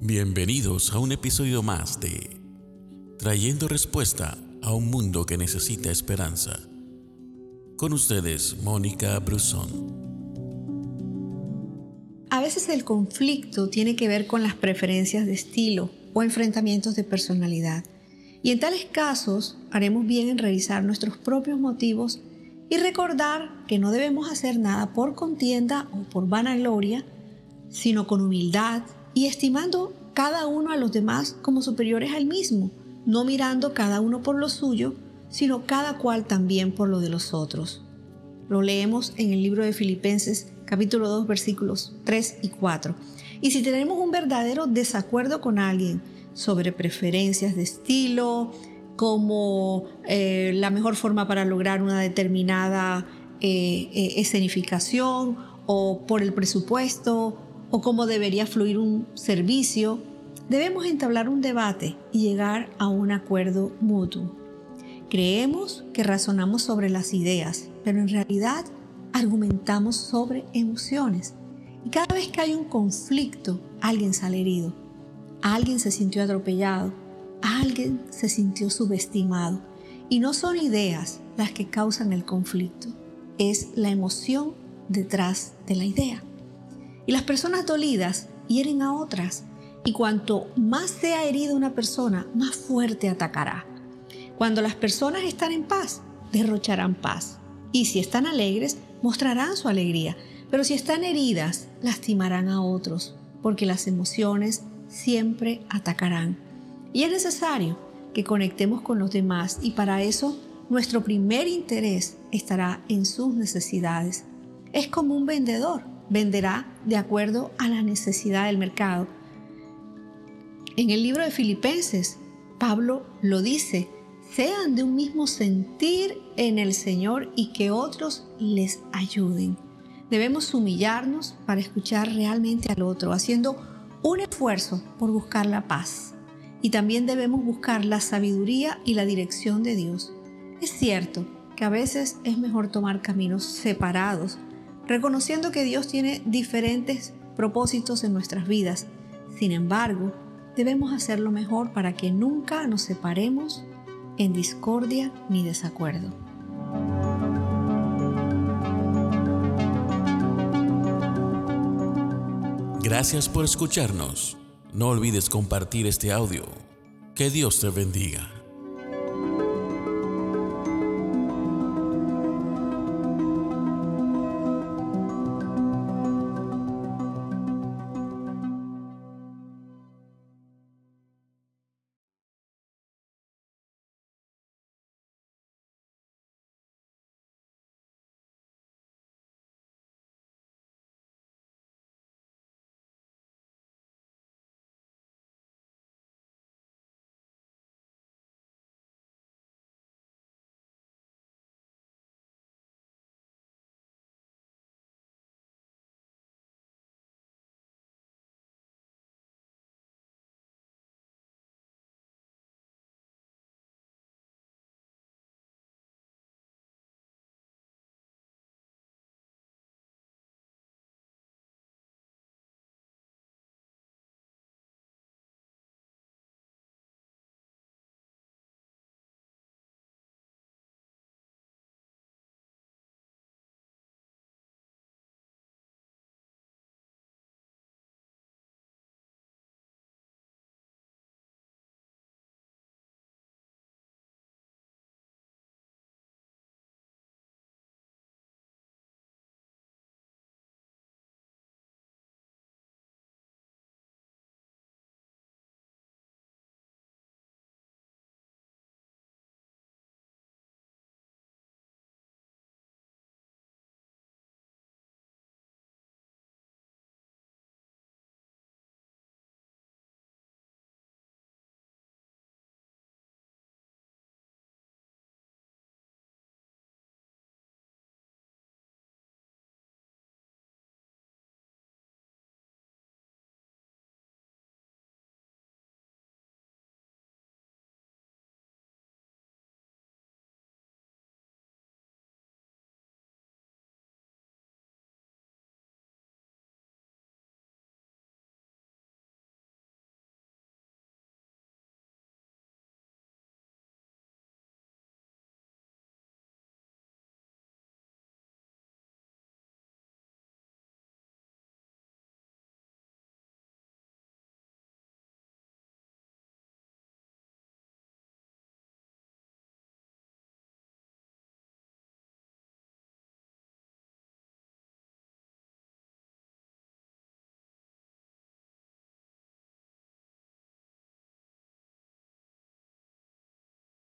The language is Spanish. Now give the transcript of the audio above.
Bienvenidos a un episodio más de Trayendo respuesta a un mundo que necesita esperanza. Con ustedes, Mónica Brusón. A veces el conflicto tiene que ver con las preferencias de estilo o enfrentamientos de personalidad. Y en tales casos haremos bien en revisar nuestros propios motivos y recordar que no debemos hacer nada por contienda o por vanagloria, sino con humildad, y estimando cada uno a los demás como superiores al mismo, no mirando cada uno por lo suyo, sino cada cual también por lo de los otros. Lo leemos en el libro de Filipenses capítulo 2 versículos 3 y 4. Y si tenemos un verdadero desacuerdo con alguien sobre preferencias de estilo, como eh, la mejor forma para lograr una determinada eh, eh, escenificación o por el presupuesto o cómo debería fluir un servicio, debemos entablar un debate y llegar a un acuerdo mutuo. Creemos que razonamos sobre las ideas, pero en realidad argumentamos sobre emociones. Y cada vez que hay un conflicto, alguien sale herido, alguien se sintió atropellado, alguien se sintió subestimado. Y no son ideas las que causan el conflicto, es la emoción detrás de la idea. Y las personas dolidas hieren a otras. Y cuanto más sea herida una persona, más fuerte atacará. Cuando las personas están en paz, derrocharán paz. Y si están alegres, mostrarán su alegría. Pero si están heridas, lastimarán a otros, porque las emociones siempre atacarán. Y es necesario que conectemos con los demás y para eso nuestro primer interés estará en sus necesidades. Es como un vendedor venderá de acuerdo a la necesidad del mercado. En el libro de Filipenses, Pablo lo dice, sean de un mismo sentir en el Señor y que otros les ayuden. Debemos humillarnos para escuchar realmente al otro, haciendo un esfuerzo por buscar la paz. Y también debemos buscar la sabiduría y la dirección de Dios. Es cierto que a veces es mejor tomar caminos separados reconociendo que Dios tiene diferentes propósitos en nuestras vidas. Sin embargo, debemos hacerlo mejor para que nunca nos separemos en discordia ni desacuerdo. Gracias por escucharnos. No olvides compartir este audio. Que Dios te bendiga.